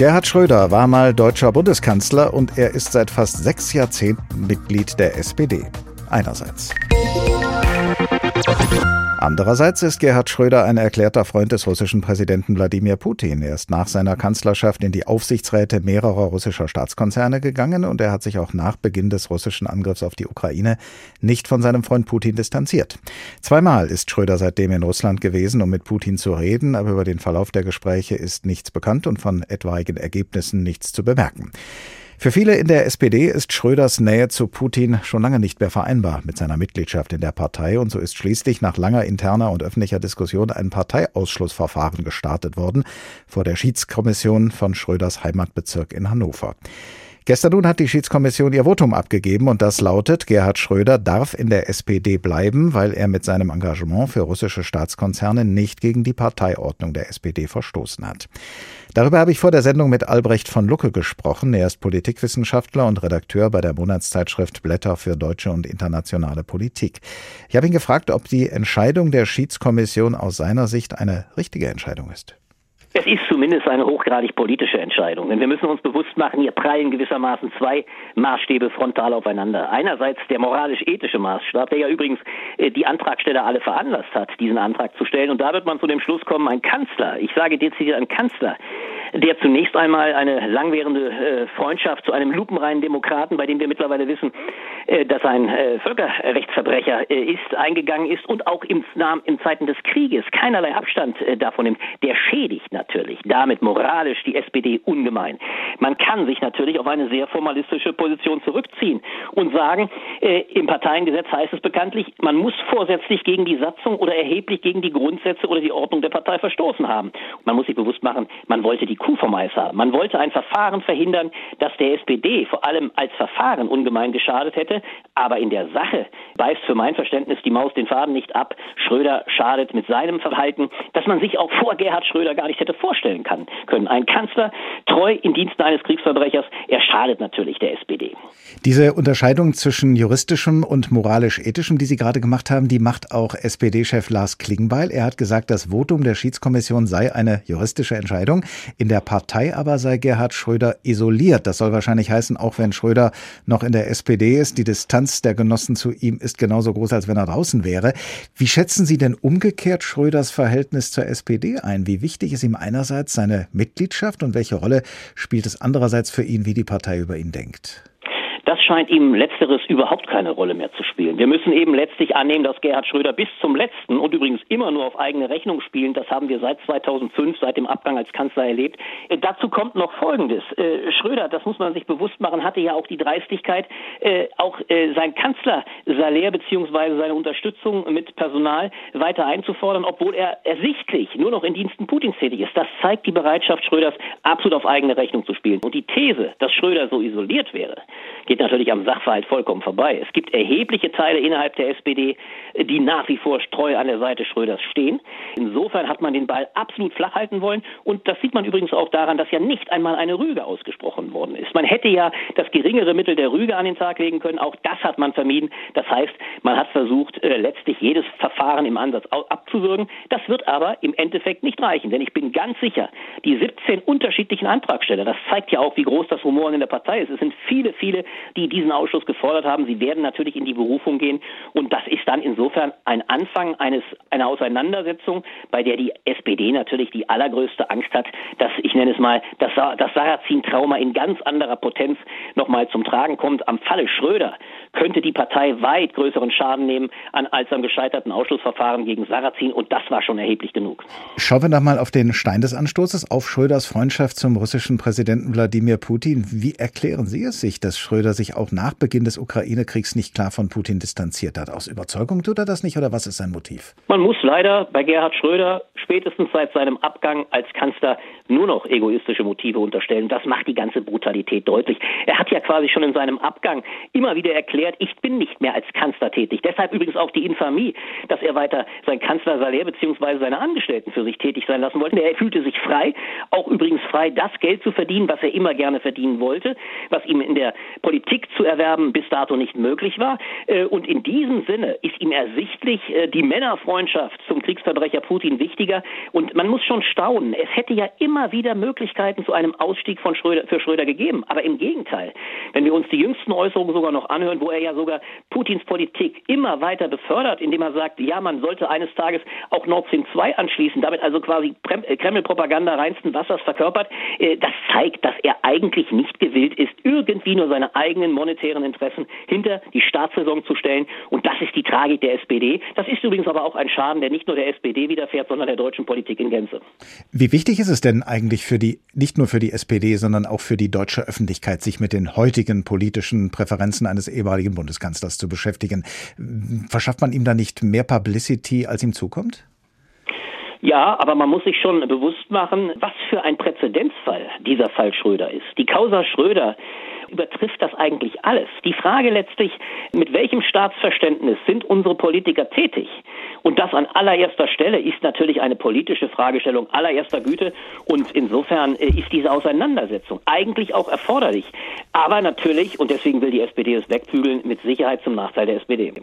Gerhard Schröder war mal deutscher Bundeskanzler und er ist seit fast sechs Jahrzehnten Mitglied der SPD. Einerseits. Andererseits ist Gerhard Schröder ein erklärter Freund des russischen Präsidenten Wladimir Putin. Er ist nach seiner Kanzlerschaft in die Aufsichtsräte mehrerer russischer Staatskonzerne gegangen und er hat sich auch nach Beginn des russischen Angriffs auf die Ukraine nicht von seinem Freund Putin distanziert. Zweimal ist Schröder seitdem in Russland gewesen, um mit Putin zu reden, aber über den Verlauf der Gespräche ist nichts bekannt und von etwaigen Ergebnissen nichts zu bemerken. Für viele in der SPD ist Schröders Nähe zu Putin schon lange nicht mehr vereinbar mit seiner Mitgliedschaft in der Partei und so ist schließlich nach langer interner und öffentlicher Diskussion ein Parteiausschlussverfahren gestartet worden vor der Schiedskommission von Schröders Heimatbezirk in Hannover. Gestern nun hat die Schiedskommission ihr Votum abgegeben und das lautet, Gerhard Schröder darf in der SPD bleiben, weil er mit seinem Engagement für russische Staatskonzerne nicht gegen die Parteiordnung der SPD verstoßen hat. Darüber habe ich vor der Sendung mit Albrecht von Lucke gesprochen. Er ist Politikwissenschaftler und Redakteur bei der Monatszeitschrift Blätter für deutsche und internationale Politik. Ich habe ihn gefragt, ob die Entscheidung der Schiedskommission aus seiner Sicht eine richtige Entscheidung ist. Es ist zumindest eine hochgradig politische Entscheidung, denn wir müssen uns bewusst machen, hier prallen gewissermaßen zwei Maßstäbe frontal aufeinander. Einerseits der moralisch-ethische Maßstab, der ja übrigens äh, die Antragsteller alle veranlasst hat, diesen Antrag zu stellen. Und da wird man zu dem Schluss kommen, ein Kanzler, ich sage dezidiert ein Kanzler, der zunächst einmal eine langwährende äh, Freundschaft zu einem lupenreinen Demokraten, bei dem wir mittlerweile wissen, äh, dass ein äh, Völkerrechtsverbrecher ist, eingegangen ist und auch im, im Zeiten des Krieges keinerlei Abstand davon nimmt, der schädigt natürlich damit moralisch die SPD ungemein. Man kann sich natürlich auf eine sehr formalistische Position zurückziehen und sagen, im Parteiengesetz heißt es bekanntlich, man muss vorsätzlich gegen die Satzung oder erheblich gegen die Grundsätze oder die Ordnung der Partei verstoßen haben. Man muss sich bewusst machen, man wollte die Kuh vom Eis haben. Man wollte ein Verfahren verhindern, das der SPD vor allem als Verfahren ungemein geschadet hätte. Aber in der Sache beißt für mein Verständnis die Maus den Faden nicht ab. Schröder schadet mit seinem Verhalten, das man sich auch vor Gerhard Schröder gar nicht hätte vorstellen können. Ein Kanzler treu in Diensten eines Kriegsverbrechers, er schadet natürlich der SPD. Diese Unterscheidung zwischen juristischem und moralisch-ethischem, die Sie gerade gemacht haben, die macht auch SPD-Chef Lars Klingbeil. Er hat gesagt, das Votum der Schiedskommission sei eine juristische Entscheidung. In der Partei aber sei Gerhard Schröder isoliert. Das soll wahrscheinlich heißen, auch wenn Schröder noch in der SPD ist, die Distanz der Genossen zu ihm ist genauso groß, als wenn er draußen wäre. Wie schätzen Sie denn umgekehrt Schröders Verhältnis zur SPD ein? Wie wichtig ist ihm einerseits seine Mitgliedschaft und welche Rolle spielt es andererseits für ihn, wie die Partei über ihn denkt? Das scheint ihm letzteres überhaupt keine Rolle mehr zu spielen. Wir müssen eben letztlich annehmen, dass Gerhard Schröder bis zum letzten und übrigens immer nur auf eigene Rechnung spielen, das haben wir seit 2005, seit dem Abgang als Kanzler erlebt. Äh, dazu kommt noch Folgendes. Äh, Schröder, das muss man sich bewusst machen, hatte ja auch die Dreistigkeit, äh, auch äh, sein Kanzlersalär beziehungsweise seine Unterstützung mit Personal weiter einzufordern, obwohl er ersichtlich nur noch in Diensten Putins tätig ist. Das zeigt die Bereitschaft Schröders, absolut auf eigene Rechnung zu spielen. Und die These, dass Schröder so isoliert wäre, geht natürlich am Sachverhalt vollkommen vorbei. Es gibt erhebliche Teile innerhalb der SPD, die nach wie vor treu an der Seite Schröders stehen. Insofern hat man den Ball absolut flach halten wollen. Und das sieht man übrigens auch daran, dass ja nicht einmal eine Rüge ausgesprochen worden ist. Man hätte ja das geringere Mittel der Rüge an den Tag legen können. Auch das hat man vermieden. Das heißt, man hat versucht, äh, letztlich jedes Verfahren im Ansatz abzuwürgen. Das wird aber im Endeffekt nicht reichen. Denn ich bin ganz sicher, die 17 unterschiedlichen Antragsteller, das zeigt ja auch, wie groß das Humor in der Partei ist. Es sind viele, viele die diesen Ausschuss gefordert haben. Sie werden natürlich in die Berufung gehen. Und das ist dann insofern ein Anfang eines, einer Auseinandersetzung, bei der die SPD natürlich die allergrößte Angst hat, dass, ich nenne es mal, das, das Sarrazin-Trauma in ganz anderer Potenz nochmal zum Tragen kommt. Am Falle Schröder könnte die Partei weit größeren Schaden nehmen an, als am gescheiterten Ausschlussverfahren gegen Sarrazin. Und das war schon erheblich genug. Schauen wir noch mal auf den Stein des Anstoßes, auf Schröders Freundschaft zum russischen Präsidenten Wladimir Putin. Wie erklären Sie es sich, dass Schröder sich auch nach Beginn des Ukraine-Kriegs nicht klar von Putin distanziert hat? Aus Überzeugung tut er das nicht oder was ist sein Motiv? Man muss leider bei Gerhard Schröder spätestens seit seinem Abgang als Kanzler nur noch egoistische Motive unterstellen. Das macht die ganze Brutalität deutlich. Er hat ja quasi schon in seinem Abgang immer wieder erklärt, ich bin nicht mehr als Kanzler tätig. Deshalb übrigens auch die Infamie, dass er weiter sein Kanzlersalär bzw. seine Angestellten für sich tätig sein lassen wollte. Er fühlte sich frei, auch übrigens frei, das Geld zu verdienen, was er immer gerne verdienen wollte, was ihm in der Politik zu erwerben bis dato nicht möglich war. Äh, und in diesem Sinne ist ihm ersichtlich äh, die Männerfreundschaft zum Kriegsverbrecher Putin wichtiger. Und man muss schon staunen. Es hätte ja immer wieder Möglichkeiten zu einem Ausstieg von Schröder, für Schröder gegeben. Aber im Gegenteil, wenn wir uns die jüngsten Äußerungen sogar noch anhören, wo er ja sogar Putins Politik immer weiter befördert, indem er sagt, ja, man sollte eines Tages auch Nord Stream 2 anschließen, damit also quasi äh, Kreml-Propaganda reinsten Wassers verkörpert, das zeigt, dass er eigentlich nicht gewillt ist, irgendwie nur seine eigenen monetären Interessen hinter die Staatssaison zu stellen. Und das ist die Tragik der SPD. Das ist übrigens aber auch ein Schaden, der nicht nur der SPD widerfährt, sondern der deutschen Politik in Gänze. Wie wichtig ist es denn eigentlich für die, nicht nur für die SPD, sondern auch für die deutsche Öffentlichkeit, sich mit den heutigen politischen Präferenzen eines ehemaligen Bundeskanzlers zu beschäftigen? Verschafft man ihm da nicht mehr Publicity, als ihm zukommt? Ja, aber man muss sich schon bewusst machen, was für ein Präzedenzfall dieser Fall Schröder ist. Die Causa Schröder übertrifft das eigentlich alles. Die Frage letztlich, mit welchem Staatsverständnis sind unsere Politiker tätig? Und das an allererster Stelle ist natürlich eine politische Fragestellung allererster Güte. Und insofern äh, ist diese Auseinandersetzung eigentlich auch erforderlich. Aber natürlich, und deswegen will die SPD es wegbügeln, mit Sicherheit zum Nachteil der SPD.